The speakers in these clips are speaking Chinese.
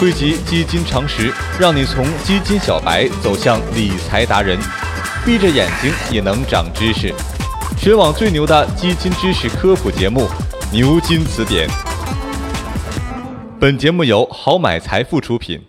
汇集基金常识，让你从基金小白走向理财达人，闭着眼睛也能长知识。全网最牛的基金知识科普节目《牛津词典》。本节目由好买财富出品。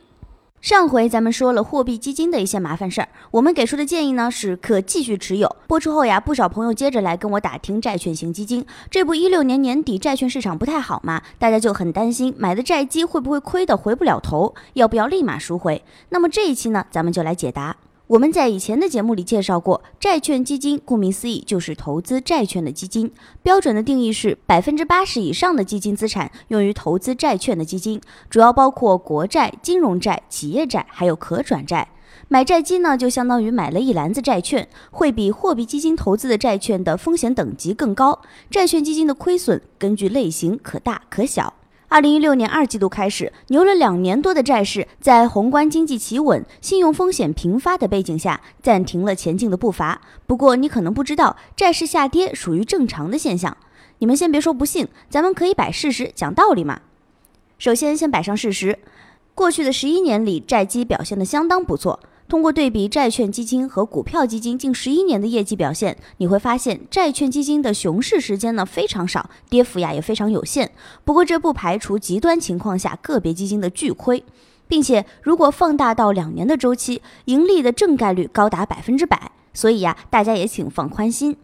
上回咱们说了货币基金的一些麻烦事儿，我们给出的建议呢是可继续持有。播出后呀，不少朋友接着来跟我打听债券型基金。这不，一六年年底债券市场不太好嘛，大家就很担心买的债基会不会亏得回不了头，要不要立马赎回？那么这一期呢，咱们就来解答。我们在以前的节目里介绍过，债券基金顾名思义就是投资债券的基金。标准的定义是百分之八十以上的基金资产用于投资债券的基金，主要包括国债、金融债、企业债，还有可转债。买债基呢，就相当于买了一篮子债券，会比货币基金投资的债券的风险等级更高。债券基金的亏损根据类型可大可小。二零一六年二季度开始，牛了两年多的债市，在宏观经济企稳、信用风险频发的背景下，暂停了前进的步伐。不过，你可能不知道，债市下跌属于正常的现象。你们先别说不信，咱们可以摆事实讲道理嘛。首先，先摆上事实，过去的十一年里，债基表现得相当不错。通过对比债券基金和股票基金近十一年的业绩表现，你会发现债券基金的熊市时间呢非常少，跌幅呀也非常有限。不过这不排除极端情况下个别基金的巨亏，并且如果放大到两年的周期，盈利的正概率高达百分之百。所以呀，大家也请放宽心。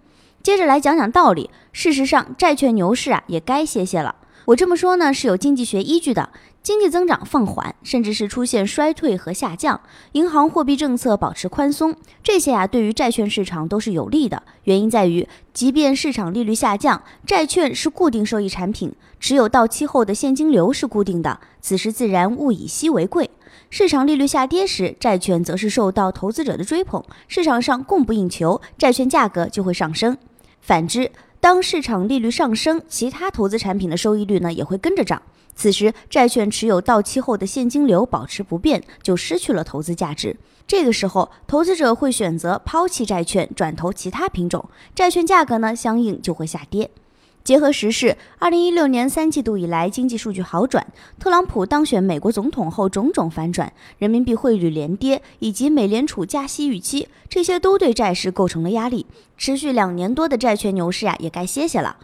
接着来讲讲道理，事实上债券牛市啊也该歇歇了。我这么说呢是有经济学依据的。经济增长放缓，甚至是出现衰退和下降，银行货币政策保持宽松，这些啊对于债券市场都是有利的。原因在于，即便市场利率下降，债券是固定收益产品，持有到期后的现金流是固定的，此时自然物以稀为贵。市场利率下跌时，债券则是受到投资者的追捧，市场上供不应求，债券价格就会上升。反之，当市场利率上升，其他投资产品的收益率呢也会跟着涨。此时，债券持有到期后的现金流保持不变，就失去了投资价值。这个时候，投资者会选择抛弃债券，转投其他品种，债券价格呢相应就会下跌。结合时事，二零一六年三季度以来经济数据好转，特朗普当选美国总统后种种反转，人民币汇率连跌，以及美联储加息预期，这些都对债市构成了压力。持续两年多的债券牛市啊，也该歇歇了。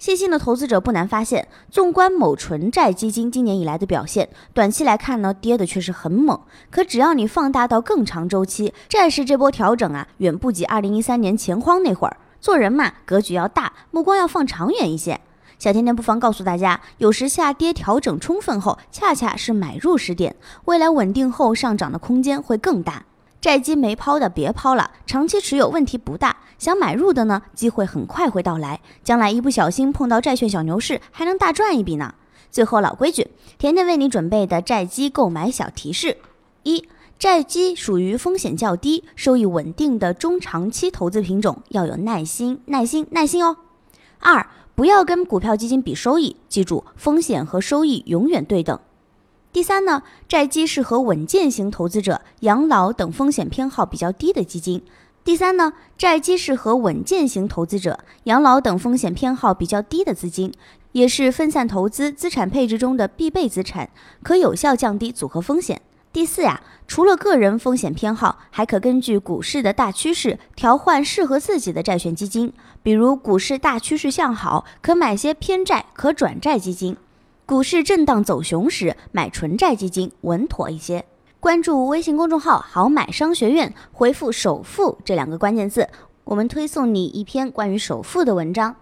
细心的投资者不难发现，纵观某纯债基金今年以来的表现，短期来看呢，跌的确实很猛。可只要你放大到更长周期，债市这波调整啊，远不及二零一三年钱荒那会儿。做人嘛，格局要大，目光要放长远一些。小甜甜不妨告诉大家，有时下跌调整充分后，恰恰是买入时点，未来稳定后上涨的空间会更大。债基没抛的别抛了，长期持有问题不大。想买入的呢，机会很快会到来，将来一不小心碰到债券小牛市，还能大赚一笔呢。最后老规矩，甜甜为你准备的债基购买小提示：一、债基属于风险较低、收益稳定的中长期投资品种，要有耐心、耐心、耐心哦。二、不要跟股票基金比收益，记住风险和收益永远对等。第三呢，债基适合稳健型投资者、养老等风险偏好比较低的基金。第三呢，债基适合稳健型投资者、养老等风险偏好比较低的资金，也是分散投资资产配置中的必备资产，可有效降低组合风险。第四呀，除了个人风险偏好，还可根据股市的大趋势调换适合自己的债券基金。比如股市大趋势向好，可买些偏债可转债基金。股市震荡走熊时，买纯债基金稳妥一些。关注微信公众号“好买商学院”，回复“首付”这两个关键字，我们推送你一篇关于首付的文章。